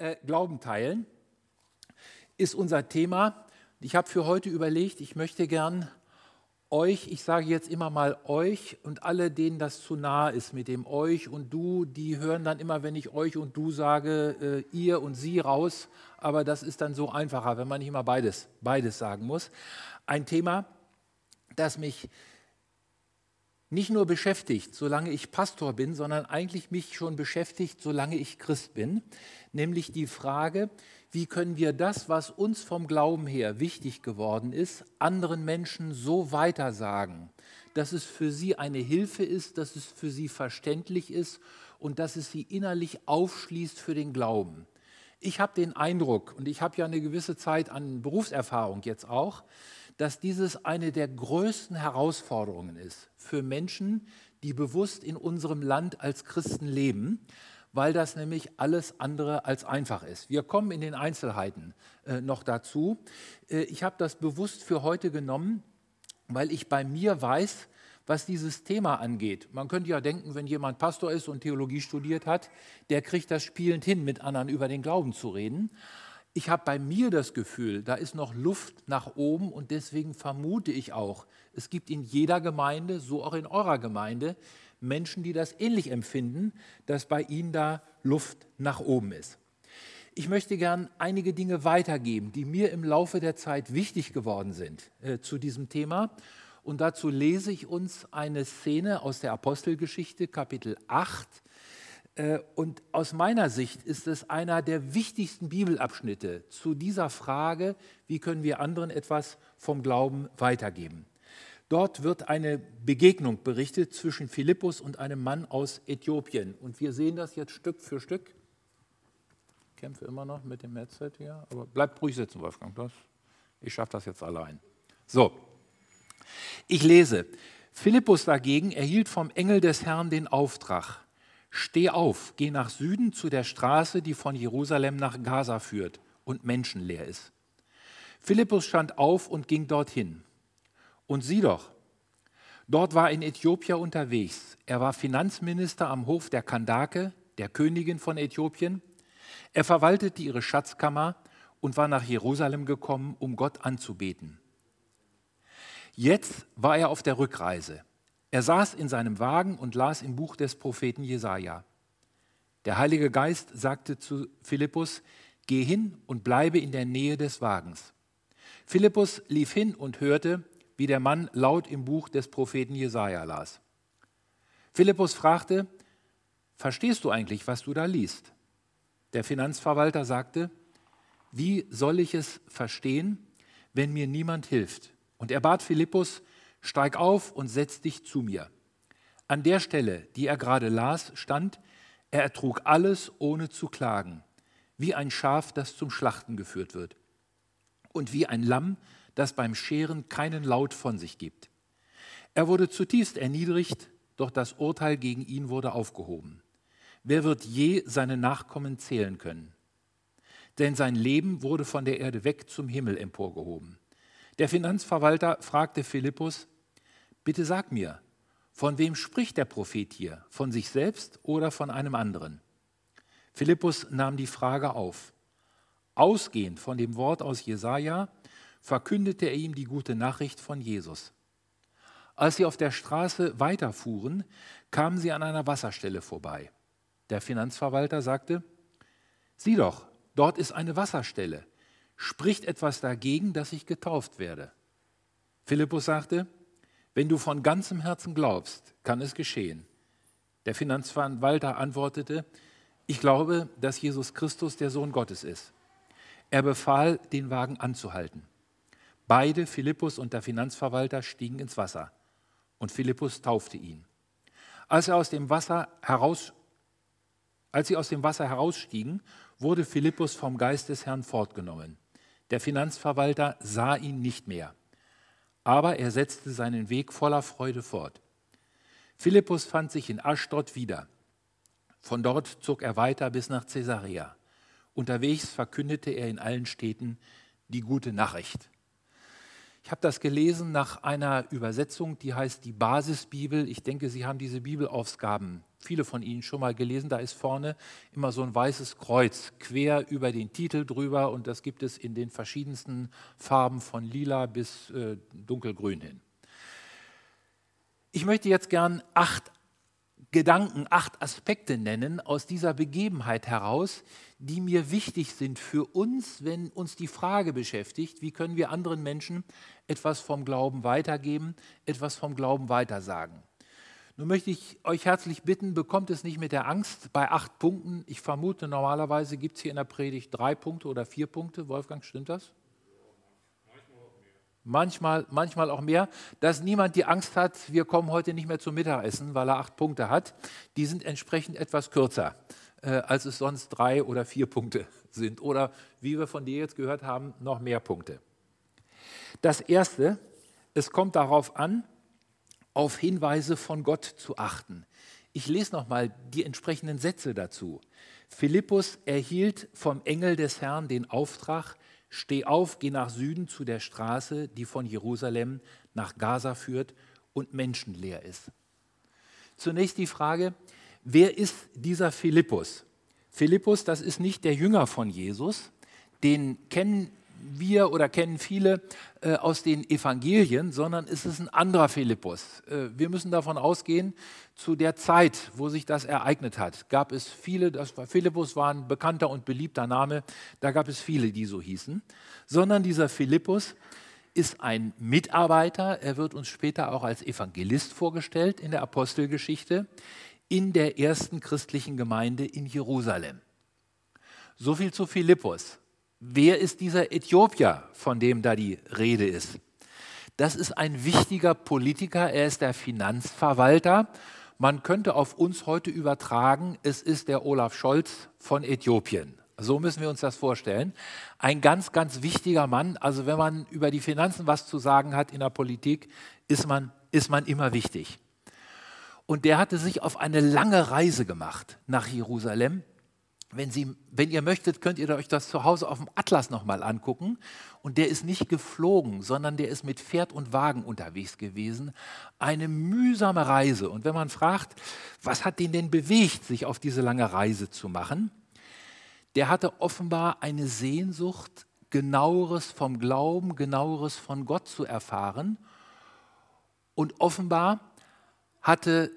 äh, Glauben teilen ist unser Thema. Ich habe für heute überlegt, ich möchte gern euch, ich sage jetzt immer mal euch und alle, denen das zu nah ist mit dem euch und du, die hören dann immer, wenn ich euch und du sage, äh, ihr und sie raus, aber das ist dann so einfacher, wenn man nicht immer beides, beides sagen muss. Ein Thema, das mich nicht nur beschäftigt, solange ich Pastor bin, sondern eigentlich mich schon beschäftigt, solange ich Christ bin, nämlich die Frage, wie können wir das, was uns vom Glauben her wichtig geworden ist, anderen Menschen so weitersagen, dass es für sie eine Hilfe ist, dass es für sie verständlich ist und dass es sie innerlich aufschließt für den Glauben. Ich habe den Eindruck, und ich habe ja eine gewisse Zeit an Berufserfahrung jetzt auch, dass dieses eine der größten Herausforderungen ist für Menschen, die bewusst in unserem Land als Christen leben, weil das nämlich alles andere als einfach ist. Wir kommen in den Einzelheiten äh, noch dazu. Äh, ich habe das bewusst für heute genommen, weil ich bei mir weiß, was dieses Thema angeht. Man könnte ja denken, wenn jemand Pastor ist und Theologie studiert hat, der kriegt das spielend hin, mit anderen über den Glauben zu reden. Ich habe bei mir das Gefühl, da ist noch Luft nach oben und deswegen vermute ich auch, es gibt in jeder Gemeinde, so auch in eurer Gemeinde, Menschen, die das ähnlich empfinden, dass bei ihnen da Luft nach oben ist. Ich möchte gern einige Dinge weitergeben, die mir im Laufe der Zeit wichtig geworden sind äh, zu diesem Thema. Und dazu lese ich uns eine Szene aus der Apostelgeschichte, Kapitel 8. Äh, und aus meiner Sicht ist es einer der wichtigsten Bibelabschnitte zu dieser Frage, wie können wir anderen etwas vom Glauben weitergeben. Dort wird eine Begegnung berichtet zwischen Philippus und einem Mann aus Äthiopien. Und wir sehen das jetzt Stück für Stück. Ich kämpfe immer noch mit dem Headset hier, aber bleibt ruhig sitzen, Wolfgang. Das, ich schaffe das jetzt allein. So, ich lese. Philippus dagegen erhielt vom Engel des Herrn den Auftrag: Steh auf, geh nach Süden zu der Straße, die von Jerusalem nach Gaza führt und menschenleer ist. Philippus stand auf und ging dorthin. Und sieh doch, dort war ein Äthiopier unterwegs. Er war Finanzminister am Hof der Kandake, der Königin von Äthiopien. Er verwaltete ihre Schatzkammer und war nach Jerusalem gekommen, um Gott anzubeten. Jetzt war er auf der Rückreise. Er saß in seinem Wagen und las im Buch des Propheten Jesaja. Der Heilige Geist sagte zu Philippus: Geh hin und bleibe in der Nähe des Wagens. Philippus lief hin und hörte, wie der Mann laut im Buch des Propheten Jesaja las. Philippus fragte: Verstehst du eigentlich, was du da liest? Der Finanzverwalter sagte: Wie soll ich es verstehen, wenn mir niemand hilft? Und er bat Philippus: Steig auf und setz dich zu mir. An der Stelle, die er gerade las, stand: Er ertrug alles ohne zu klagen, wie ein Schaf, das zum Schlachten geführt wird, und wie ein Lamm, das beim Scheren keinen Laut von sich gibt. Er wurde zutiefst erniedrigt, doch das Urteil gegen ihn wurde aufgehoben. Wer wird je seine Nachkommen zählen können? Denn sein Leben wurde von der Erde weg zum Himmel emporgehoben. Der Finanzverwalter fragte Philippus, bitte sag mir, von wem spricht der Prophet hier? Von sich selbst oder von einem anderen? Philippus nahm die Frage auf. Ausgehend von dem Wort aus Jesaja verkündete er ihm die gute Nachricht von Jesus. Als sie auf der Straße weiterfuhren, kamen sie an einer Wasserstelle vorbei. Der Finanzverwalter sagte, sieh doch, dort ist eine Wasserstelle. Spricht etwas dagegen, dass ich getauft werde? Philippus sagte, wenn du von ganzem Herzen glaubst, kann es geschehen. Der Finanzverwalter antwortete, ich glaube, dass Jesus Christus der Sohn Gottes ist. Er befahl, den Wagen anzuhalten. Beide, Philippus und der Finanzverwalter, stiegen ins Wasser und Philippus taufte ihn. Als, er aus dem Wasser heraus, als sie aus dem Wasser herausstiegen, wurde Philippus vom Geist des Herrn fortgenommen. Der Finanzverwalter sah ihn nicht mehr, aber er setzte seinen Weg voller Freude fort. Philippus fand sich in Aschdod wieder. Von dort zog er weiter bis nach Caesarea. Unterwegs verkündete er in allen Städten die gute Nachricht. Ich habe das gelesen nach einer Übersetzung, die heißt die Basisbibel. Ich denke, Sie haben diese Bibelausgaben, viele von Ihnen schon mal gelesen. Da ist vorne immer so ein weißes Kreuz quer über den Titel drüber und das gibt es in den verschiedensten Farben von lila bis äh, dunkelgrün hin. Ich möchte jetzt gern acht Gedanken, acht Aspekte nennen aus dieser Begebenheit heraus, die mir wichtig sind für uns, wenn uns die Frage beschäftigt, wie können wir anderen Menschen etwas vom Glauben weitergeben, etwas vom Glauben weitersagen. Nun möchte ich euch herzlich bitten, bekommt es nicht mit der Angst bei acht Punkten. Ich vermute, normalerweise gibt es hier in der Predigt drei Punkte oder vier Punkte. Wolfgang, stimmt das? Manchmal, manchmal auch mehr, dass niemand die Angst hat, wir kommen heute nicht mehr zum Mittagessen, weil er acht Punkte hat. Die sind entsprechend etwas kürzer, äh, als es sonst drei oder vier Punkte sind. Oder wie wir von dir jetzt gehört haben, noch mehr Punkte. Das Erste, es kommt darauf an, auf Hinweise von Gott zu achten. Ich lese nochmal die entsprechenden Sätze dazu. Philippus erhielt vom Engel des Herrn den Auftrag, Steh auf, geh nach Süden zu der Straße, die von Jerusalem nach Gaza führt und menschenleer ist. Zunächst die Frage, wer ist dieser Philippus? Philippus, das ist nicht der Jünger von Jesus, den kennen wir oder kennen viele äh, aus den Evangelien, sondern es ist ein anderer Philippus. Äh, wir müssen davon ausgehen, zu der Zeit, wo sich das ereignet hat, gab es viele, das war, Philippus war ein bekannter und beliebter Name, da gab es viele, die so hießen, sondern dieser Philippus ist ein Mitarbeiter, er wird uns später auch als Evangelist vorgestellt in der Apostelgeschichte, in der ersten christlichen Gemeinde in Jerusalem. So viel zu Philippus. Wer ist dieser Äthiopier, von dem da die Rede ist? Das ist ein wichtiger Politiker, er ist der Finanzverwalter. Man könnte auf uns heute übertragen, es ist der Olaf Scholz von Äthiopien. So müssen wir uns das vorstellen. Ein ganz, ganz wichtiger Mann. Also wenn man über die Finanzen was zu sagen hat in der Politik, ist man, ist man immer wichtig. Und der hatte sich auf eine lange Reise gemacht nach Jerusalem wenn, Sie, wenn ihr möchtet, könnt ihr euch das zu Hause auf dem Atlas nochmal angucken. Und der ist nicht geflogen, sondern der ist mit Pferd und Wagen unterwegs gewesen. Eine mühsame Reise. Und wenn man fragt, was hat den denn bewegt, sich auf diese lange Reise zu machen, der hatte offenbar eine Sehnsucht, genaueres vom Glauben, genaueres von Gott zu erfahren. Und offenbar hatte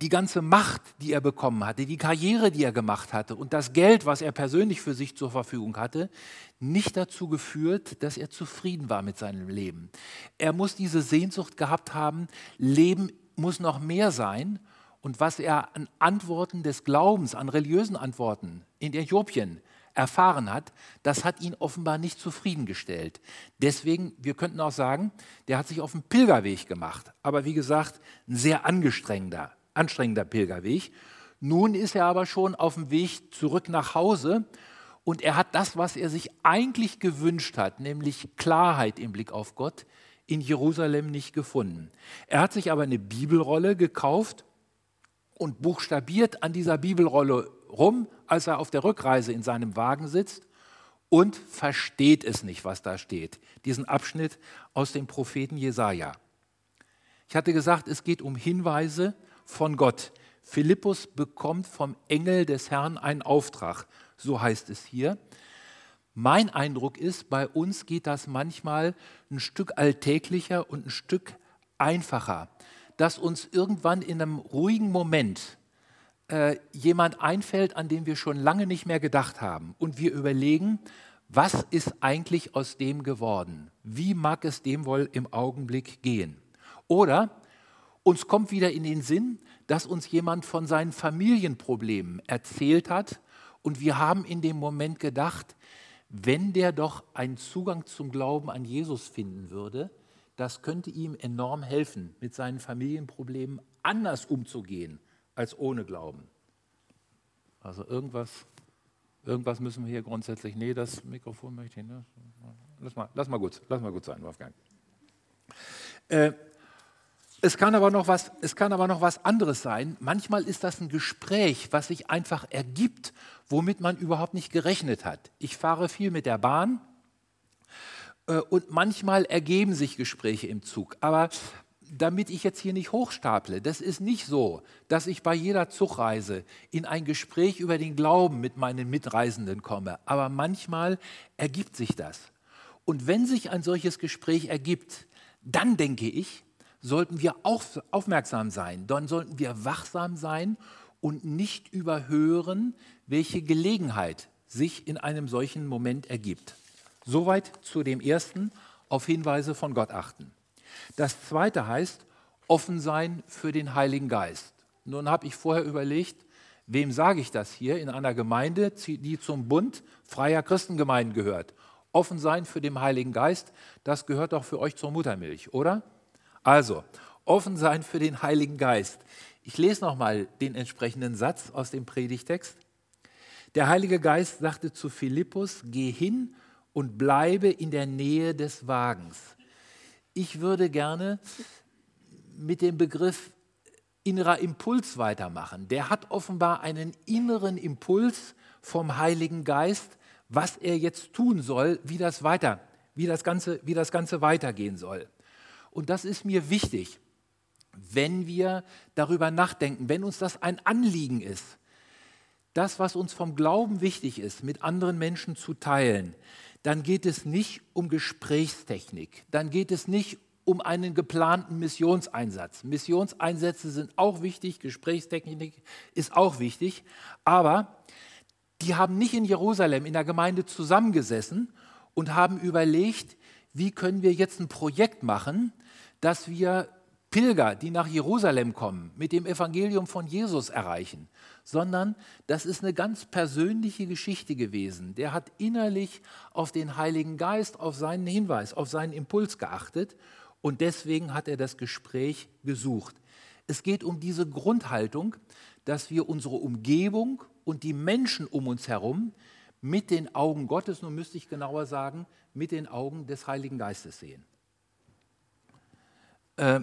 die ganze Macht, die er bekommen hatte, die Karriere, die er gemacht hatte und das Geld, was er persönlich für sich zur Verfügung hatte, nicht dazu geführt, dass er zufrieden war mit seinem Leben. Er muss diese Sehnsucht gehabt haben, Leben muss noch mehr sein. Und was er an Antworten des Glaubens, an religiösen Antworten in Äthiopien erfahren hat, das hat ihn offenbar nicht zufriedengestellt. Deswegen, wir könnten auch sagen, der hat sich auf einen Pilgerweg gemacht. Aber wie gesagt, ein sehr angestrengter anstrengender Pilgerweg. Nun ist er aber schon auf dem Weg zurück nach Hause und er hat das, was er sich eigentlich gewünscht hat, nämlich Klarheit im Blick auf Gott, in Jerusalem nicht gefunden. Er hat sich aber eine Bibelrolle gekauft und buchstabiert an dieser Bibelrolle rum, als er auf der Rückreise in seinem Wagen sitzt und versteht es nicht, was da steht. Diesen Abschnitt aus dem Propheten Jesaja. Ich hatte gesagt, es geht um Hinweise von Gott. Philippus bekommt vom Engel des Herrn einen Auftrag, so heißt es hier. Mein Eindruck ist, bei uns geht das manchmal ein Stück alltäglicher und ein Stück einfacher, dass uns irgendwann in einem ruhigen Moment äh, jemand einfällt, an den wir schon lange nicht mehr gedacht haben und wir überlegen, was ist eigentlich aus dem geworden? Wie mag es dem wohl im Augenblick gehen? Oder uns kommt wieder in den Sinn, dass uns jemand von seinen Familienproblemen erzählt hat und wir haben in dem Moment gedacht, wenn der doch einen Zugang zum Glauben an Jesus finden würde, das könnte ihm enorm helfen, mit seinen Familienproblemen anders umzugehen als ohne Glauben. Also irgendwas, irgendwas müssen wir hier grundsätzlich. Nee, das Mikrofon möchte ich. Ne? Lass, mal, lass, mal gut, lass mal gut sein, Wolfgang. Äh, es kann, aber noch was, es kann aber noch was anderes sein. Manchmal ist das ein Gespräch, was sich einfach ergibt, womit man überhaupt nicht gerechnet hat. Ich fahre viel mit der Bahn Äh, und manchmal ergeben sich Gespräche im Zug. Aber damit ich jetzt hier nicht hochstaple, das ist nicht so, dass ich bei jeder Zugreise in ein Gespräch über den Glauben mit meinen Mitreisenden komme. Aber manchmal ergibt sich das. Und wenn sich ein solches Gespräch ergibt, dann denke ich, sollten wir auch aufmerksam sein, dann sollten wir wachsam sein und nicht überhören, welche Gelegenheit sich in einem solchen Moment ergibt. Soweit zu dem ersten, auf Hinweise von Gott achten. Das zweite heißt, offen sein für den Heiligen Geist. Nun habe ich vorher überlegt, wem sage ich das hier in einer Gemeinde, die zum Bund freier Christengemeinden gehört. Offen sein für den Heiligen Geist, das gehört doch für euch zur Muttermilch, oder? Also, offen sein für den Heiligen Geist. Ich lese nochmal den entsprechenden Satz aus dem Predigtext. Der Heilige Geist sagte zu Philippus, geh hin und bleibe in der Nähe des Wagens. Ich würde gerne mit dem Begriff innerer Impuls weitermachen. Der hat offenbar einen inneren Impuls vom Heiligen Geist, was er jetzt tun soll, wie das weiter, wie das Ganze, wie das Ganze weitergehen soll. Und das ist mir wichtig, wenn wir darüber nachdenken, wenn uns das ein Anliegen ist, das, was uns vom Glauben wichtig ist, mit anderen Menschen zu teilen, dann geht es nicht um Gesprächstechnik, dann geht es nicht um einen geplanten Missionseinsatz. Missionseinsätze sind auch wichtig, Gesprächstechnik ist auch wichtig, aber die haben nicht in Jerusalem in der Gemeinde zusammengesessen und haben überlegt, wie können wir jetzt ein Projekt machen, dass wir Pilger, die nach Jerusalem kommen, mit dem Evangelium von Jesus erreichen, sondern das ist eine ganz persönliche Geschichte gewesen. Der hat innerlich auf den Heiligen Geist, auf seinen Hinweis, auf seinen Impuls geachtet und deswegen hat er das Gespräch gesucht. Es geht um diese Grundhaltung, dass wir unsere Umgebung und die Menschen um uns herum mit den Augen Gottes, nun müsste ich genauer sagen, mit den Augen des Heiligen Geistes sehen. Äh,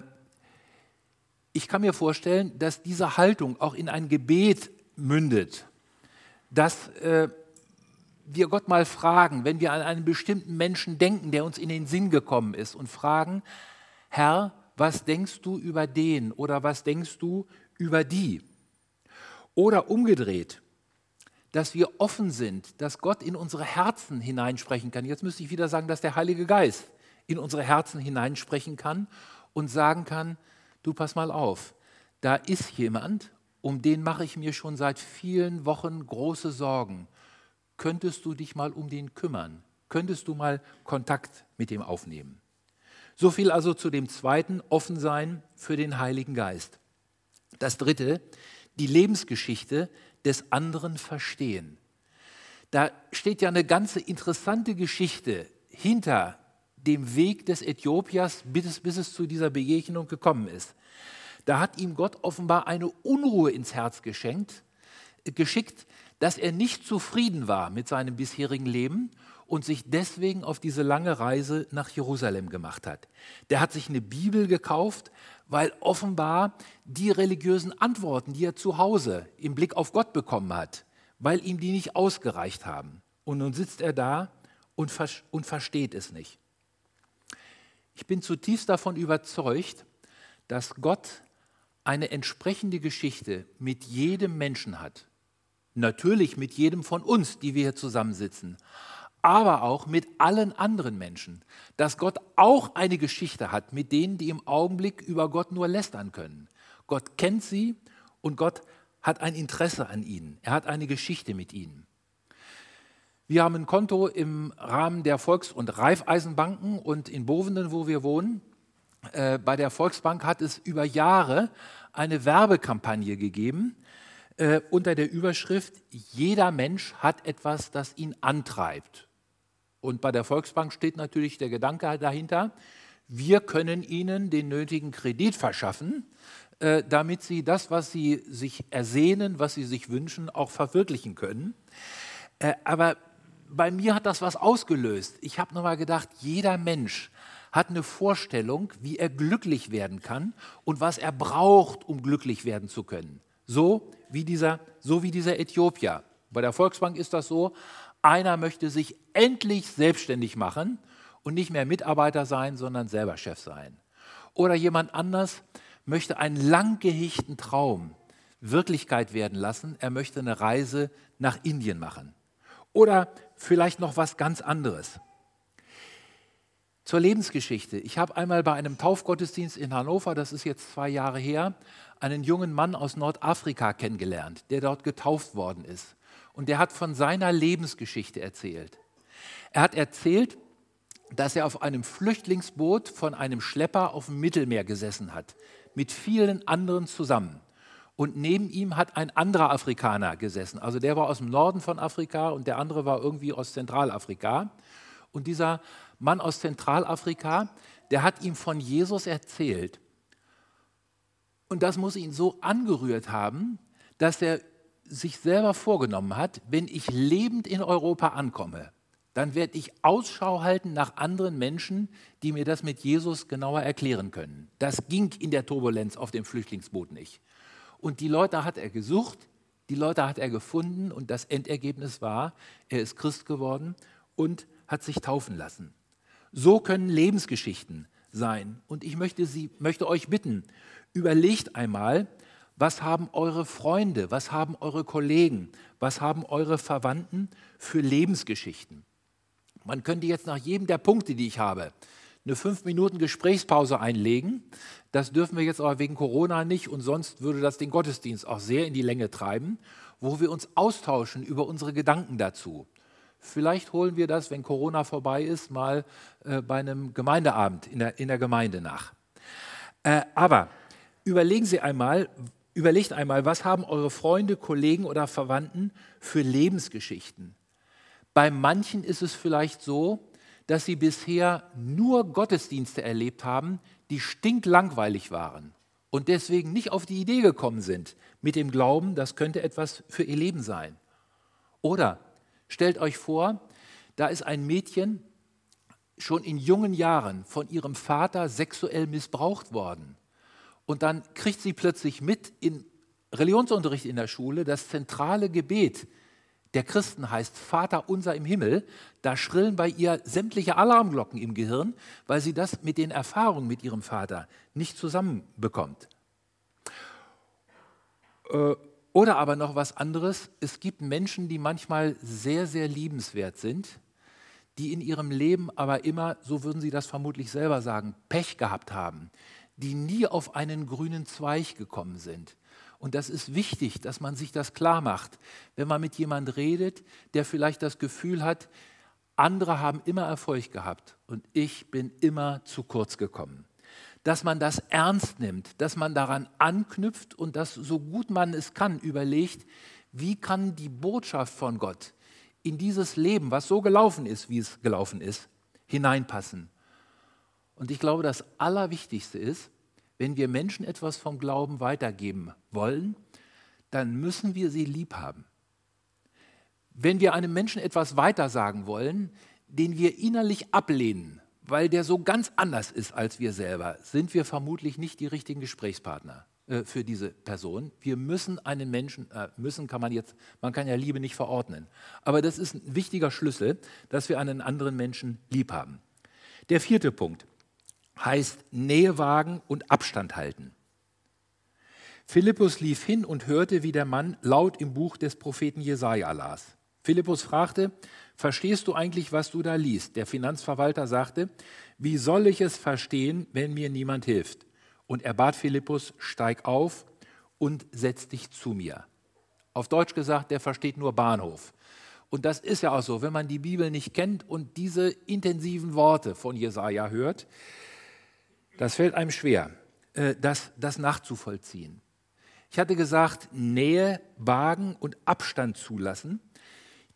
ich kann mir vorstellen, dass diese Haltung auch in ein Gebet mündet, dass äh, wir Gott mal fragen, wenn wir an einen bestimmten Menschen denken, der uns in den Sinn gekommen ist, und fragen, Herr, was denkst du über den oder was denkst du über die? Oder umgedreht, dass wir offen sind, dass Gott in unsere Herzen hineinsprechen kann. Jetzt müsste ich wieder sagen, dass der Heilige Geist in unsere Herzen hineinsprechen kann und sagen kann, du pass mal auf, da ist jemand, um den mache ich mir schon seit vielen Wochen große Sorgen. Könntest du dich mal um den kümmern? Könntest du mal Kontakt mit ihm aufnehmen? So viel also zu dem zweiten, offen sein für den Heiligen Geist. Das dritte, die Lebensgeschichte des anderen verstehen. Da steht ja eine ganze interessante Geschichte hinter dem Weg des Äthiopiers, bis es, bis es zu dieser Begegnung gekommen ist. Da hat ihm Gott offenbar eine Unruhe ins Herz geschenkt, geschickt, dass er nicht zufrieden war mit seinem bisherigen Leben und sich deswegen auf diese lange Reise nach Jerusalem gemacht hat. Der hat sich eine Bibel gekauft, weil offenbar die religiösen Antworten, die er zu Hause im Blick auf Gott bekommen hat, weil ihm die nicht ausgereicht haben. Und nun sitzt er da und, und versteht es nicht. Ich bin zutiefst davon überzeugt, dass Gott eine entsprechende Geschichte mit jedem Menschen hat. Natürlich mit jedem von uns, die wir hier zusammensitzen aber auch mit allen anderen Menschen. Dass Gott auch eine Geschichte hat mit denen, die im Augenblick über Gott nur lästern können. Gott kennt sie und Gott hat ein Interesse an ihnen. Er hat eine Geschichte mit ihnen. Wir haben ein Konto im Rahmen der Volks- und Raiffeisenbanken und in Bovenden, wo wir wohnen. Äh, bei der Volksbank hat es über Jahre eine Werbekampagne gegeben äh, unter der Überschrift Jeder Mensch hat etwas, das ihn antreibt. Und bei der Volksbank steht natürlich der Gedanke dahinter, wir können ihnen den nötigen Kredit verschaffen, äh, damit sie das, was sie sich ersehnen, was sie sich wünschen, auch verwirklichen können. Äh, aber bei mir hat das was ausgelöst. Ich habe nochmal gedacht, jeder Mensch hat eine Vorstellung, wie er glücklich werden kann und was er braucht, um glücklich werden zu können. So wie dieser, so wie dieser Äthiopier. Bei der Volksbank ist das so, einer möchte sich endlich selbstständig machen und nicht mehr Mitarbeiter sein, sondern selber Chef sein. Oder jemand anders möchte einen lang gehegten Traum Wirklichkeit werden lassen. Er möchte eine Reise nach Indien machen. Oder vielleicht noch was ganz anderes. Zur Lebensgeschichte. Ich habe einmal bei einem Taufgottesdienst in Hannover, das ist jetzt zwei Jahre her, einen jungen Mann aus Nordafrika kennengelernt, der dort getauft worden ist. Und der hat von seiner Lebensgeschichte erzählt. Er hat erzählt, dass er auf einem Flüchtlingsboot von einem Schlepper auf dem Mittelmeer gesessen hat, mit vielen anderen zusammen. Und neben ihm hat ein anderer Afrikaner gesessen. Also der war aus dem Norden von Afrika und der andere war irgendwie aus Zentralafrika. Und dieser Mann aus Zentralafrika, der hat ihm von Jesus erzählt. Und das muss ihn so angerührt haben, dass er sich selber vorgenommen hat, wenn ich lebend in Europa ankomme, dann werde ich Ausschau halten nach anderen Menschen, die mir das mit Jesus genauer erklären können. Das ging in der Turbulenz auf dem Flüchtlingsboot nicht. Und die Leute hat er gesucht, die Leute hat er gefunden und das Endergebnis war, er ist Christ geworden und hat sich taufen lassen. So können Lebensgeschichten sein. Und ich möchte, Sie, möchte euch bitten, überlegt einmal, was haben eure Freunde, was haben eure Kollegen, was haben eure Verwandten für Lebensgeschichten. Man könnte jetzt nach jedem der Punkte, die ich habe, eine fünf Minuten Gesprächspause einlegen. Das dürfen wir jetzt aber wegen Corona nicht und sonst würde das den Gottesdienst auch sehr in die Länge treiben, wo wir uns austauschen über unsere Gedanken dazu. Vielleicht holen wir das, wenn Corona vorbei ist, mal äh, bei einem Gemeindeabend in der, in der Gemeinde nach. Äh, aber überlegen Sie einmal, überlegt einmal, was haben eure Freunde, Kollegen oder Verwandten für Lebensgeschichten? Bei manchen ist es vielleicht so, dass sie bisher nur Gottesdienste erlebt haben, die stinklangweilig waren und deswegen nicht auf die Idee gekommen sind mit dem Glauben, das könnte etwas für ihr Leben sein. Oder Stellt euch vor, da ist ein Mädchen schon in jungen Jahren von ihrem Vater sexuell missbraucht worden. Und dann kriegt sie plötzlich mit in Religionsunterricht in der Schule, das zentrale Gebet der Christen heißt Vater unser im Himmel. Da schrillen bei ihr sämtliche Alarmglocken im Gehirn, weil sie das mit den Erfahrungen mit ihrem Vater nicht zusammenbekommt. Äh, oder aber noch was anderes, es gibt Menschen, die manchmal sehr, sehr liebenswert sind, die in ihrem Leben aber immer, so würden sie das vermutlich selber sagen, Pech gehabt haben, die nie auf einen grünen Zweig gekommen sind. Und das ist wichtig, dass man sich das klar macht, wenn man mit jemand redet, der vielleicht das Gefühl hat, andere haben immer Erfolg gehabt und ich bin immer zu kurz gekommen dass man das ernst nimmt, dass man daran anknüpft und das so gut man es kann überlegt, wie kann die Botschaft von Gott in dieses Leben, was so gelaufen ist, wie es gelaufen ist, hineinpassen. Und ich glaube, das Allerwichtigste ist, wenn wir Menschen etwas vom Glauben weitergeben wollen, dann müssen wir sie lieb haben. Wenn wir einem Menschen etwas weitersagen wollen, den wir innerlich ablehnen, weil der so ganz anders ist als wir selber, sind wir vermutlich nicht die richtigen Gesprächspartner äh, für diese Person. Wir müssen einen Menschen, äh, müssen kann man jetzt, man kann ja Liebe nicht verordnen, aber das ist ein wichtiger Schlüssel, dass wir einen anderen Menschen lieb haben. Der vierte Punkt heißt Nähe wagen und Abstand halten. Philippus lief hin und hörte, wie der Mann laut im Buch des Propheten Jesaja las. Philippus fragte, verstehst du eigentlich, was du da liest? Der Finanzverwalter sagte, wie soll ich es verstehen, wenn mir niemand hilft? Und er bat Philippus, steig auf und setz dich zu mir. Auf Deutsch gesagt, der versteht nur Bahnhof. Und das ist ja auch so, wenn man die Bibel nicht kennt und diese intensiven Worte von Jesaja hört, das fällt einem schwer, äh, das, das nachzuvollziehen. Ich hatte gesagt, Nähe, Wagen und Abstand zulassen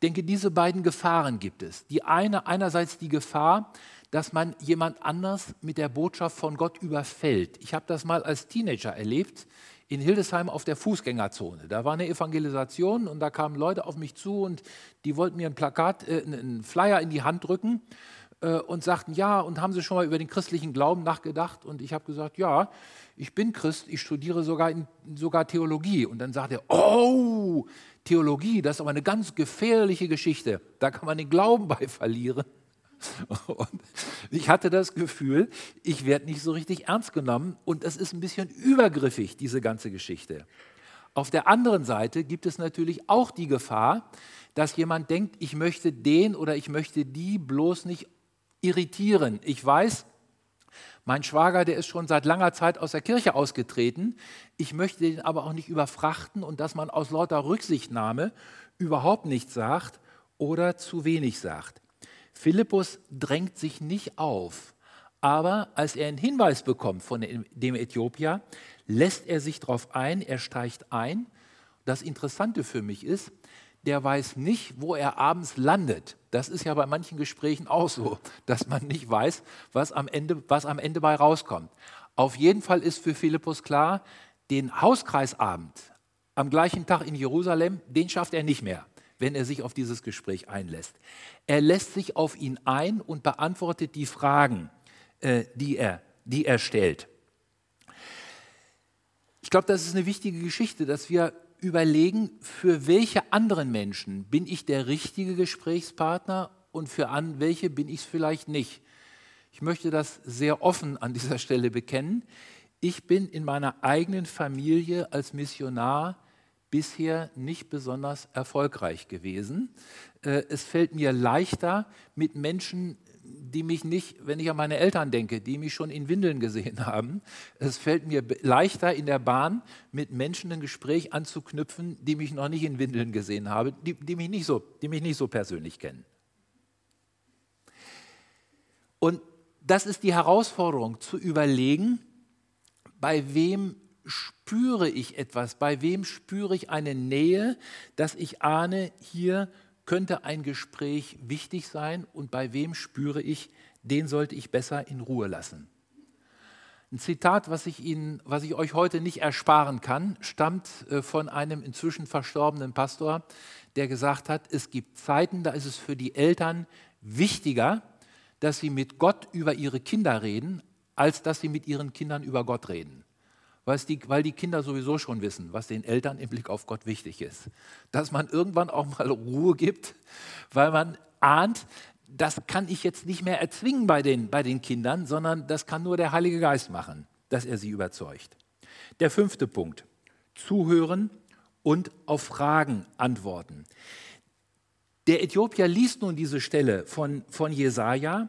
denke, diese beiden Gefahren gibt es. Die eine, einerseits die Gefahr, dass man jemand anders mit der Botschaft von Gott überfällt. Ich habe das mal als Teenager erlebt in Hildesheim auf der Fußgängerzone. Da war eine Evangelisation und da kamen Leute auf mich zu und die wollten mir ein Plakat, äh, einen Flyer in die Hand drücken äh, und sagten, ja, und haben Sie schon mal über den christlichen Glauben nachgedacht? Und ich habe gesagt, ja, ich bin Christ, ich studiere sogar, in, sogar Theologie. Und dann sagt er, oh, Theologie, das ist aber eine ganz gefährliche Geschichte. Da kann man den Glauben bei verlieren. Und ich hatte das Gefühl, ich werde nicht so richtig ernst genommen und es ist ein bisschen übergriffig, diese ganze Geschichte. Auf der anderen Seite gibt es natürlich auch die Gefahr, dass jemand denkt, ich möchte den oder ich möchte die bloß nicht irritieren. Ich weiß, mein Schwager, der ist schon seit langer Zeit aus der Kirche ausgetreten. Ich möchte den aber auch nicht überfrachten und dass man aus lauter Rücksichtnahme überhaupt nichts sagt oder zu wenig sagt. Philippus drängt sich nicht auf, aber als er einen Hinweis bekommt von dem Äthiopier, lässt er sich darauf ein, er steigt ein. Das Interessante für mich ist, der weiß nicht, wo er abends landet. Das ist ja bei manchen Gesprächen auch so, dass man nicht weiß, was am Ende, was am Ende bei rauskommt. Auf jeden Fall ist für Philippus klar, den Hauskreisabend am gleichen Tag in Jerusalem, den schafft er nicht mehr, wenn er sich auf dieses Gespräch einlässt. Er lässt sich auf ihn ein und beantwortet die Fragen, äh, die, er, die er stellt. Ich glaube, das ist eine wichtige Geschichte, dass wir überlegen, für welche anderen Menschen bin ich der richtige Gesprächspartner und für an welche bin ich es vielleicht nicht. Ich möchte das sehr offen an dieser Stelle bekennen. Ich bin in meiner eigenen Familie als Missionar bisher nicht besonders erfolgreich gewesen. Äh, es fällt mir leichter, mit Menschen die mich nicht, wenn ich an meine Eltern denke, die mich schon in Windeln gesehen haben, es fällt mir leichter in der Bahn mit Menschen ein Gespräch anzuknüpfen, die mich noch nicht in Windeln gesehen haben, die, die, mich, nicht so, die mich nicht so persönlich kennen. Und das ist die Herausforderung, zu überlegen, bei wem spüre ich etwas, bei wem spüre ich eine Nähe, dass ich ahne, hier könnte ein Gespräch wichtig sein und bei wem spüre ich, den sollte ich besser in Ruhe lassen. Ein Zitat, was ich, Ihnen, was ich euch heute nicht ersparen kann, stammt äh, von einem inzwischen verstorbenen Pastor, der gesagt hat, es gibt Zeiten, da ist es für die Eltern wichtiger, dass sie mit Gott über ihre Kinder reden, als dass sie mit ihren Kindern über Gott reden die, weil die Kinder sowieso schon wissen, was den Eltern im Blick auf Gott wichtig ist. Dass man irgendwann auch mal Ruhe gibt, weil man ahnt, das kann ich jetzt nicht mehr erzwingen bei den, bei den Kindern, sondern das kann nur der Heilige Geist machen, dass er sie überzeugt. Der fünfte Punkt, zuhören und auf Fragen antworten. Der Äthiopier liest nun diese Stelle von, von Jesaja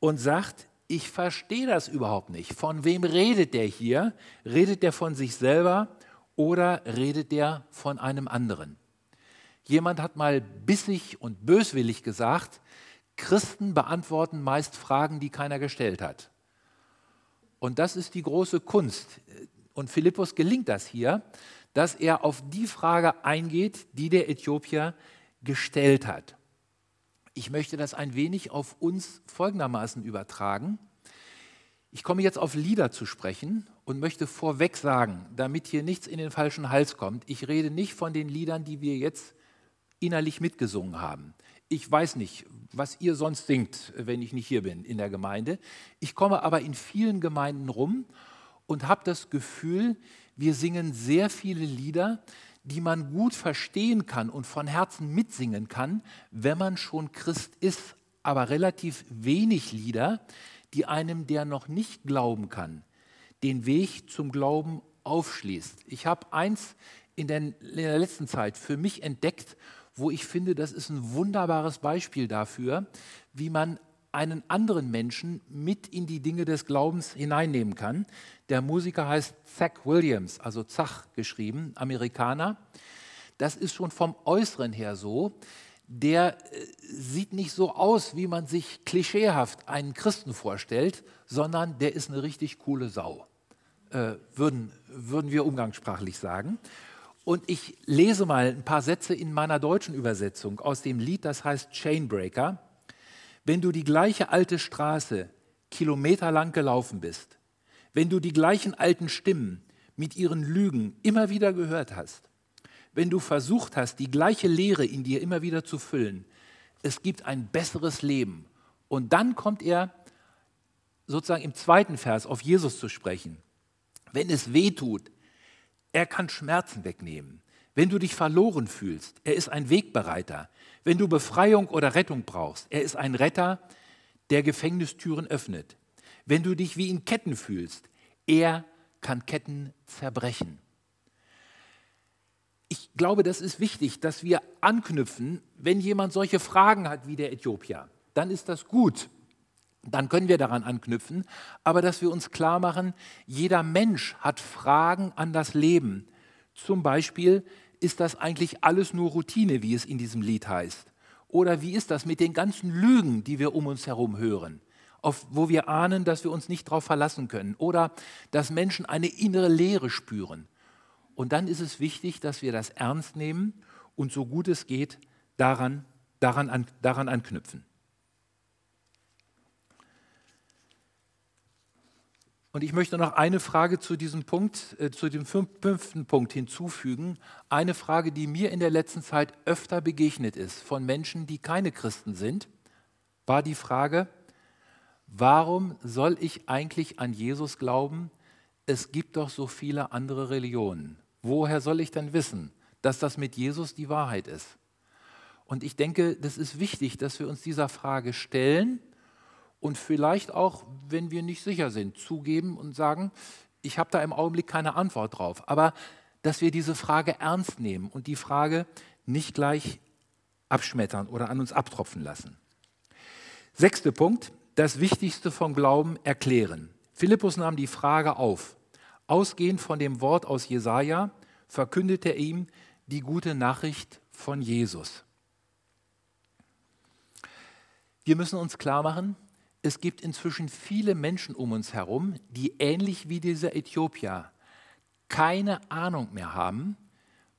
und sagt, ich verstehe das überhaupt nicht. Von wem redet der hier? Redet der von sich selber oder redet der von einem anderen? Jemand hat mal bissig und böswillig gesagt, Christen beantworten meist Fragen, die keiner gestellt hat. Und das ist die große Kunst. Und Philippus gelingt das hier, dass er auf die Frage eingeht, die der Äthiopier gestellt hat. Ich möchte das ein wenig auf uns folgendermaßen übertragen. Ich komme jetzt auf Lieder zu sprechen und möchte vorweg sagen, damit hier nichts in den falschen Hals kommt, ich rede nicht von den Liedern, die wir jetzt innerlich mitgesungen haben. Ich weiß nicht, was ihr sonst singt, wenn ich nicht hier bin in der Gemeinde. Ich komme aber in vielen Gemeinden rum und habe das Gefühl, wir singen sehr viele Lieder, die man gut verstehen kann und von Herzen mitsingen kann, wenn man schon Christ ist, aber relativ wenig Lieder, die einem, der noch nicht glauben kann, den Weg zum Glauben aufschließt. Ich habe eins in der, in der letzten Zeit für mich entdeckt, wo ich finde, das ist ein wunderbares Beispiel dafür, wie man einen anderen Menschen mit in die Dinge des Glaubens hineinnehmen kann. Der Musiker heißt Zach Williams, also Zach geschrieben, Amerikaner. Das ist schon vom Äußeren her so. Der äh, sieht nicht so aus, wie man sich klischeehaft einen Christen vorstellt, sondern der ist eine richtig coole Sau, äh, würden, würden wir umgangssprachlich sagen. Und ich lese mal ein paar Sätze in meiner deutschen Übersetzung aus dem Lied, das heißt Chainbreaker. Wenn du die gleiche alte Straße kilometerlang gelaufen bist, wenn du die gleichen alten Stimmen mit ihren Lügen immer wieder gehört hast, wenn du versucht hast, die gleiche Lehre in dir immer wieder zu füllen, es gibt ein besseres Leben. Und dann kommt er sozusagen im zweiten Vers auf Jesus zu sprechen. Wenn es weh tut, er kann Schmerzen wegnehmen. Wenn du dich verloren fühlst, er ist ein Wegbereiter. Wenn du Befreiung oder Rettung brauchst, er ist ein Retter, der Gefängnistüren öffnet. Wenn du dich wie in Ketten fühlst, er kann Ketten zerbrechen. Ich glaube, das ist wichtig, dass wir anknüpfen, wenn jemand solche Fragen hat wie der Äthiopier, dann ist das gut. Dann können wir daran anknüpfen, aber dass wir uns klar machen, jeder Mensch hat Fragen an das Leben. Zum Beispiel, ist das eigentlich alles nur Routine, wie es in diesem Lied heißt? Oder wie ist das mit den ganzen Lügen, die wir um uns herum hören, auf, wo wir ahnen, dass wir uns nicht darauf verlassen können? Oder dass Menschen eine innere Leere spüren? Und dann ist es wichtig, dass wir das ernst nehmen und so gut es geht daran, daran, an, daran anknüpfen. Und ich möchte noch eine Frage zu diesem Punkt, äh, zu dem fünften Punkt hinzufügen. Eine Frage, die mir in der letzten Zeit öfter begegnet ist von Menschen, die keine Christen sind, war die Frage, warum soll ich eigentlich an Jesus glauben? Es gibt doch so viele andere Religionen. Woher soll ich denn wissen, dass das mit Jesus die Wahrheit ist? Und ich denke, das ist wichtig, dass wir uns dieser Frage stellen und vielleicht auch, wenn wir nicht sicher sind, zugeben und sagen, ich habe da im Augenblick keine Antwort drauf. Aber dass wir diese Frage ernst nehmen und die Frage nicht gleich abschmettern oder an uns abtropfen lassen. Sechster Punkt, das Wichtigste vom Glauben erklären. Philippus nahm die Frage auf. Ausgehend von dem Wort aus Jesaja verkündete er ihm die gute Nachricht von Jesus. Wir müssen uns klar machen, es gibt inzwischen viele Menschen um uns herum, die ähnlich wie dieser Äthiopier keine Ahnung mehr haben,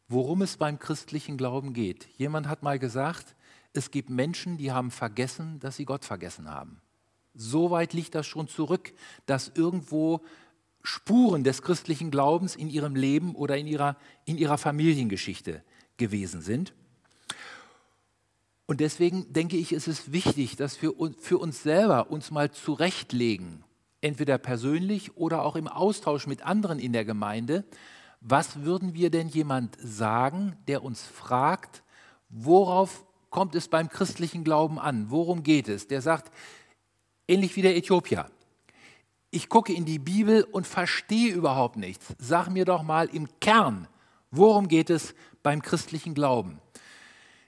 worum es beim christlichen Glauben geht. Jemand hat mal gesagt, es gibt Menschen, die haben vergessen, dass sie Gott vergessen haben. So weit liegt das schon zurück, dass irgendwo Spuren des christlichen Glaubens in ihrem Leben oder in ihrer, in ihrer Familiengeschichte gewesen sind. Und deswegen denke ich, ist es wichtig, dass wir für uns selber uns mal zurechtlegen, entweder persönlich oder auch im Austausch mit anderen in der Gemeinde, was würden wir denn jemand sagen, der uns fragt, worauf kommt es beim christlichen Glauben an? Worum geht es? Der sagt, ähnlich wie der Äthiopier, ich gucke in die Bibel und verstehe überhaupt nichts. Sag mir doch mal im Kern, worum geht es beim christlichen Glauben?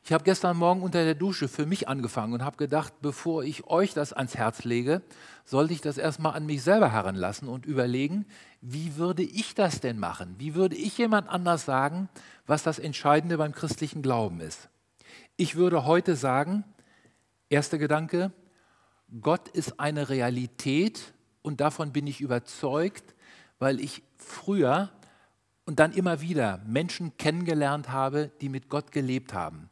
Ich habe gestern Morgen unter der Dusche für mich angefangen und habe gedacht, bevor ich euch das ans Herz lege, sollte ich das erstmal an mich selber heranlassen und überlegen, wie würde ich das denn machen? Wie würde ich jemand anders sagen, was das Entscheidende beim christlichen Glauben ist? Ich würde heute sagen, erster Gedanke, Gott ist eine Realität und davon bin ich überzeugt, weil ich früher und dann immer wieder Menschen kennengelernt habe, die mit Gott gelebt haben.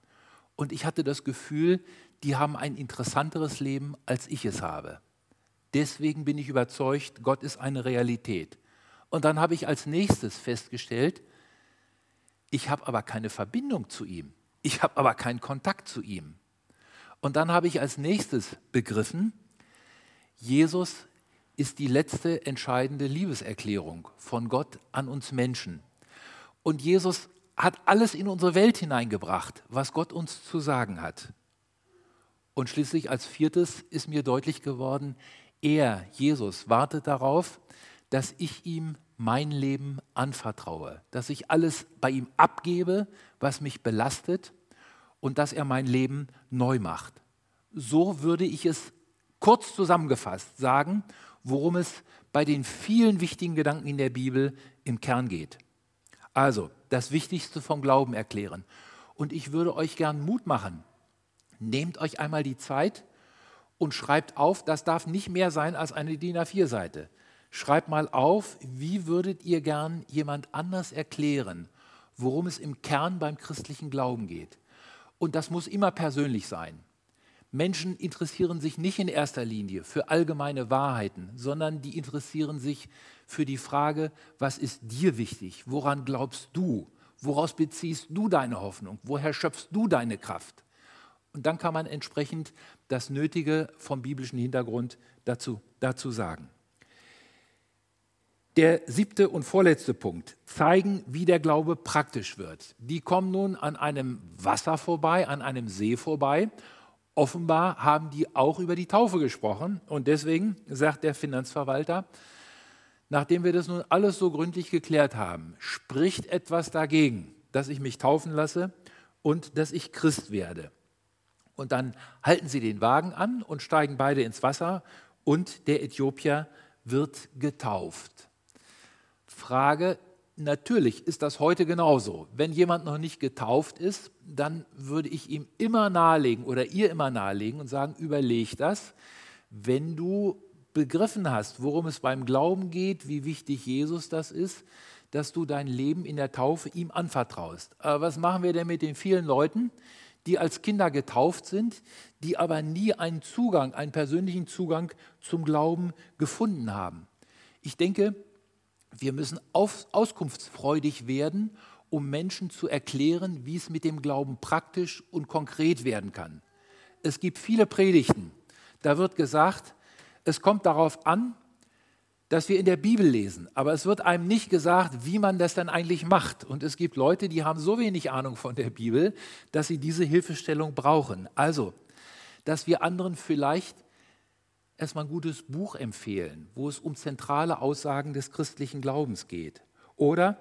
Und ich hatte das Gefühl, die haben ein interessanteres Leben, als ich es habe. Deswegen bin ich überzeugt, Gott ist eine Realität. Und dann habe ich als nächstes festgestellt, ich habe aber keine Verbindung zu ihm. Ich habe aber keinen Kontakt zu ihm. Und dann habe ich als nächstes begriffen, Jesus ist die letzte entscheidende Liebeserklärung von Gott an uns Menschen. Und Jesus hat alles in unsere Welt hineingebracht, was Gott uns zu sagen hat. Und schließlich als viertes ist mir deutlich geworden, er, Jesus, wartet darauf, dass ich ihm mein Leben anvertraue, dass ich alles bei ihm abgebe, was mich belastet und dass er mein Leben neu macht. So würde ich es kurz zusammengefasst sagen, worum es bei den vielen wichtigen Gedanken in der Bibel im Kern geht. Also, das Wichtigste vom Glauben erklären. Und ich würde euch gern Mut machen. Nehmt euch einmal die Zeit und schreibt auf, das darf nicht mehr sein als eine DIN A4-Seite. Schreibt mal auf, wie würdet ihr gern jemand anders erklären, worum es im Kern beim christlichen Glauben geht. Und das muss immer persönlich sein. Menschen interessieren sich nicht in erster Linie für allgemeine Wahrheiten, sondern die interessieren sich für die Frage, was ist dir wichtig? Woran glaubst du? Woraus beziehst du deine Hoffnung? Woher schöpfst du deine Kraft? Und dann kann man entsprechend das Nötige vom biblischen Hintergrund dazu, dazu sagen. Der siebte und vorletzte Punkt, zeigen, wie der Glaube praktisch wird. Die kommen nun an einem Wasser vorbei, an einem See vorbei Offenbar haben die auch über die Taufe gesprochen. Und deswegen sagt der Finanzverwalter, nachdem wir das nun alles so gründlich geklärt haben, spricht etwas dagegen, dass ich mich taufen lasse und dass ich Christ werde. Und dann halten sie den Wagen an und steigen beide ins Wasser und der Äthiopier wird getauft. Frage, natürlich ist das heute genauso. Wenn jemand noch nicht getauft ist, dann würde ich ihm immer nahelegen oder ihr immer nahelegen und sagen, überleg das, wenn du begriffen hast, worum es beim Glauben geht, wie wichtig Jesus das ist, dass du dein Leben in der Taufe ihm anvertraust. Aber was machen wir denn mit den vielen Leuten, die als Kinder getauft sind, die aber nie einen Zugang, einen persönlichen Zugang zum Glauben gefunden haben? Ich denke, wir müssen auf, auskunftsfreudig werden, um Menschen zu erklären, wie es mit dem Glauben praktisch und konkret werden kann. Es gibt viele Predigten. Da wird gesagt, es kommt darauf an, dass wir in der Bibel lesen, aber es wird einem nicht gesagt, wie man das dann eigentlich macht. Und es gibt Leute, die haben so wenig Ahnung von der Bibel, dass sie diese Hilfestellung brauchen. Also, dass wir anderen vielleicht erstmal ein gutes Buch empfehlen, wo es um zentrale Aussagen des christlichen Glaubens geht. Oder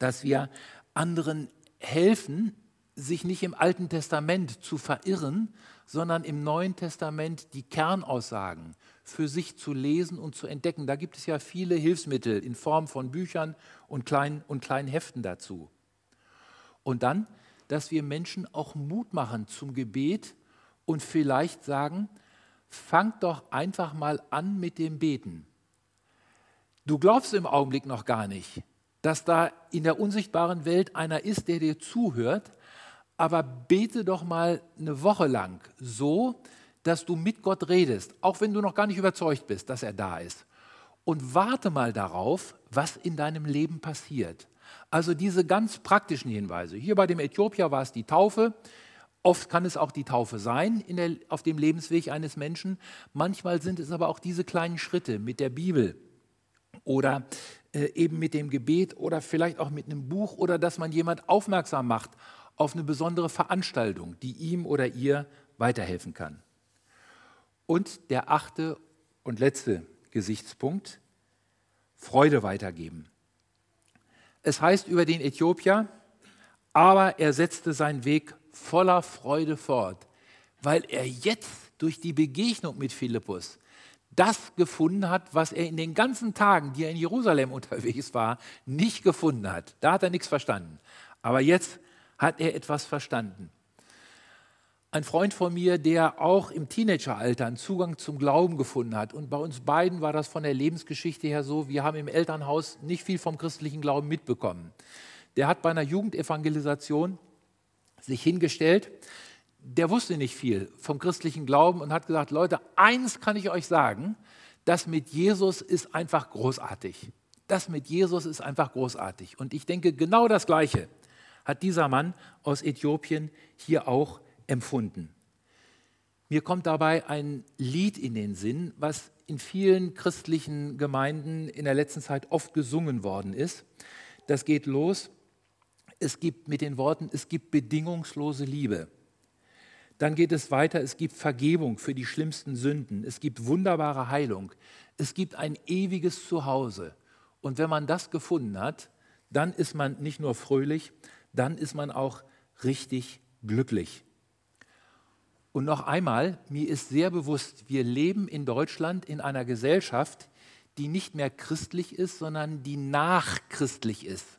dass wir anderen helfen, sich nicht im Alten Testament zu verirren, sondern im Neuen Testament die Kernaussagen für sich zu lesen und zu entdecken. Da gibt es ja viele Hilfsmittel in Form von Büchern und kleinen, und kleinen Heften dazu. Und dann, dass wir Menschen auch Mut machen zum Gebet und vielleicht sagen, fang doch einfach mal an mit dem Beten. Du glaubst im Augenblick noch gar nicht, dass da in der unsichtbaren Welt einer ist, der dir zuhört, aber bete doch mal eine Woche lang so, dass du mit Gott redest, auch wenn du noch gar nicht überzeugt bist, dass er da ist. Und warte mal darauf, was in deinem Leben passiert. Also diese ganz praktischen Hinweise. Hier bei dem Äthiopier war es die Taufe. Oft kann es auch die Taufe sein der, auf dem Lebensweg eines Menschen. Manchmal sind es aber auch diese kleinen Schritte mit der Bibel oder äh, eben mit dem Gebet oder vielleicht auch mit einem Buch oder dass man jemand aufmerksam macht auf eine besondere Veranstaltung, die ihm oder ihr weiterhelfen kann. Und der achte und letzte Gesichtspunkt, Freude weitergeben. Es heißt über den Äthiopier, aber er setzte seinen Weg voller Freude fort, weil er jetzt durch die Begegnung mit Philippus das gefunden hat, was er in den ganzen Tagen, die er in Jerusalem unterwegs war, nicht gefunden hat. Da hat er nichts verstanden. Aber jetzt hat er etwas verstanden. Ein Freund von mir, der auch im Teenageralter einen Zugang zum Glauben gefunden hat. Und bei uns beiden war das von der Lebensgeschichte her so, wir haben im Elternhaus nicht viel vom christlichen Glauben mitbekommen. Der hat bei einer Jugendevangelisation sich hingestellt. Der wusste nicht viel vom christlichen Glauben und hat gesagt, Leute, eins kann ich euch sagen, das mit Jesus ist einfach großartig. Das mit Jesus ist einfach großartig. Und ich denke, genau das Gleiche hat dieser Mann aus Äthiopien hier auch empfunden. Mir kommt dabei ein Lied in den Sinn, was in vielen christlichen Gemeinden in der letzten Zeit oft gesungen worden ist. Das geht los es gibt mit den Worten, es gibt bedingungslose Liebe. Dann geht es weiter, es gibt Vergebung für die schlimmsten Sünden, es gibt wunderbare Heilung, es gibt ein ewiges Zuhause. Und wenn man das gefunden hat, dann ist man nicht nur fröhlich, dann ist man auch richtig glücklich. Und noch einmal, mir ist sehr bewusst, wir leben in Deutschland in einer Gesellschaft, die nicht mehr christlich ist, sondern die nachchristlich ist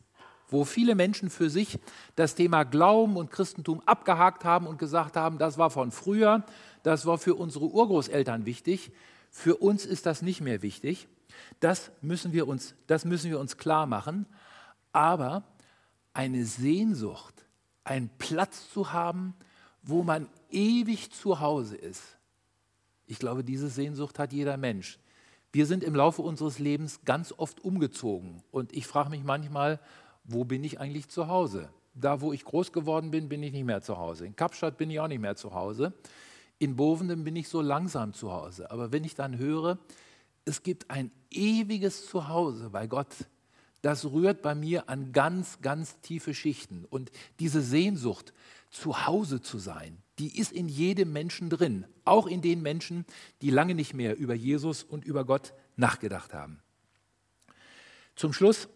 wo viele Menschen für sich das Thema Glauben und Christentum abgehakt haben und gesagt haben, das war von früher, das war für unsere Urgroßeltern wichtig, für uns ist das nicht mehr wichtig. Das müssen wir uns, das müssen wir uns klar machen. Aber eine Sehnsucht, einen Platz zu haben, wo man ewig zu Hause ist. Ich glaube, diese Sehnsucht hat jeder Mensch. Wir sind im Laufe unseres Lebens ganz oft umgezogen. Und ich frage mich manchmal, wo bin ich eigentlich zu Hause? Da, wo ich groß geworden bin, bin ich nicht mehr zu Hause. In Kapstadt bin ich auch nicht mehr zu Hause. In Bovenden bin ich so langsam zu Hause. Aber wenn ich dann höre, es gibt ein ewiges Zuhause bei Gott, das rührt bei mir an ganz, ganz tiefe Schichten. Und diese Sehnsucht, zu Hause zu sein, die ist in jedem Menschen drin, auch in den Menschen, die lange nicht mehr über Jesus und über Gott nachgedacht haben. Zum Schluss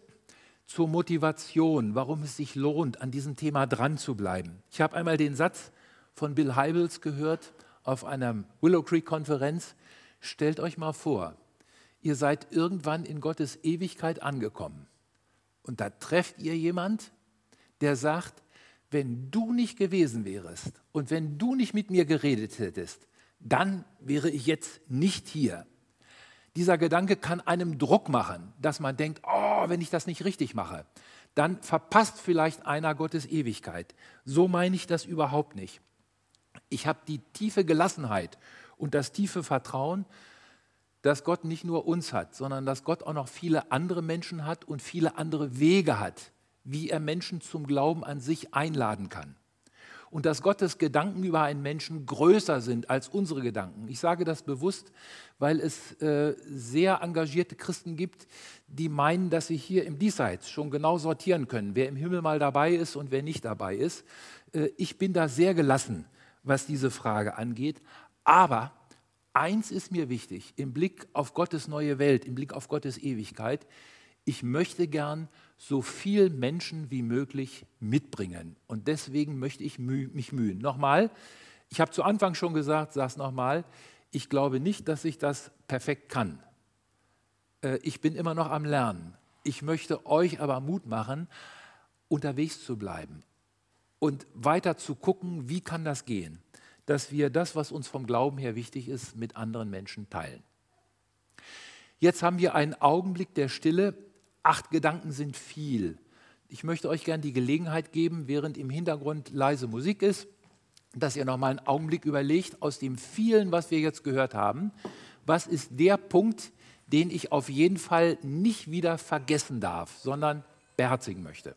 zur Motivation, warum es sich lohnt, an diesem Thema dran zu bleiben. Ich habe einmal den Satz von Bill Heibels gehört auf einer Willow Creek Konferenz. Stellt euch mal vor, ihr seid irgendwann in Gottes Ewigkeit angekommen und da trefft ihr jemand, der sagt, wenn du nicht gewesen wärst und wenn du nicht mit mir geredet hättest, dann wäre ich jetzt nicht hier. Dieser Gedanke kann einem Druck machen, dass man denkt, oh, wenn ich das nicht richtig mache, dann verpasst vielleicht einer Gottes Ewigkeit. So meine ich das überhaupt nicht. Ich habe die tiefe Gelassenheit und das tiefe Vertrauen, dass Gott nicht nur uns hat, sondern dass Gott auch noch viele andere Menschen hat und viele andere Wege hat, wie er Menschen zum Glauben an sich einladen kann und dass Gottes Gedanken über einen Menschen größer sind als unsere Gedanken. Ich sage das bewusst, weil es äh, sehr engagierte Christen gibt, die meinen, dass sie hier im Diesseits schon genau sortieren können, wer im Himmel mal dabei ist und wer nicht dabei ist. Äh, ich bin da sehr gelassen, was diese Frage angeht. Aber eins ist mir wichtig im Blick auf Gottes neue Welt, im Blick auf Gottes Ewigkeit. Ich möchte gern so viel Menschen wie möglich mitbringen. Und deswegen möchte ich mich mühen. Nochmal, ich habe zu Anfang schon gesagt, sage es nochmal, ich glaube nicht, dass ich das perfekt kann. Äh, ich bin immer noch am Lernen. Ich möchte euch aber Mut machen, unterwegs zu bleiben und weiter zu gucken, wie kann das gehen, dass wir das, was uns vom Glauben her wichtig ist, mit anderen Menschen teilen. Jetzt haben wir einen Augenblick der Stille. Acht Gedanken sind viel. Ich möchte euch gerne die Gelegenheit geben, während im Hintergrund leise Musik ist, dass ihr noch mal einen Augenblick überlegt, aus dem vielen, was wir jetzt gehört haben, was ist der Punkt, den ich auf jeden Fall nicht wieder vergessen darf, sondern beherzigen möchte.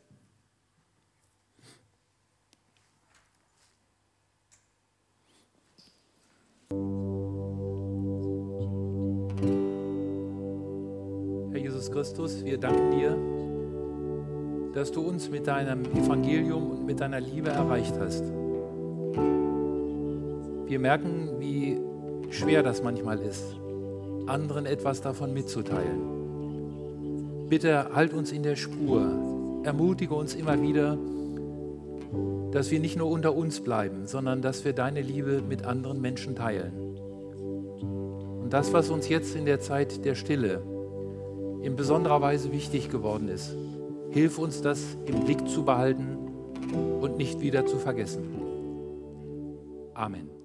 Christus, wir danken dir, dass du uns mit deinem Evangelium und mit deiner Liebe erreicht hast. Wir merken, wie schwer das manchmal ist, anderen etwas davon mitzuteilen. Bitte halt uns in der Spur, ermutige uns immer wieder, dass wir nicht nur unter uns bleiben, sondern dass wir deine Liebe mit anderen Menschen teilen. Und das, was uns jetzt in der Zeit der Stille in besonderer Weise wichtig geworden ist. Hilf uns, das im Blick zu behalten und nicht wieder zu vergessen. Amen.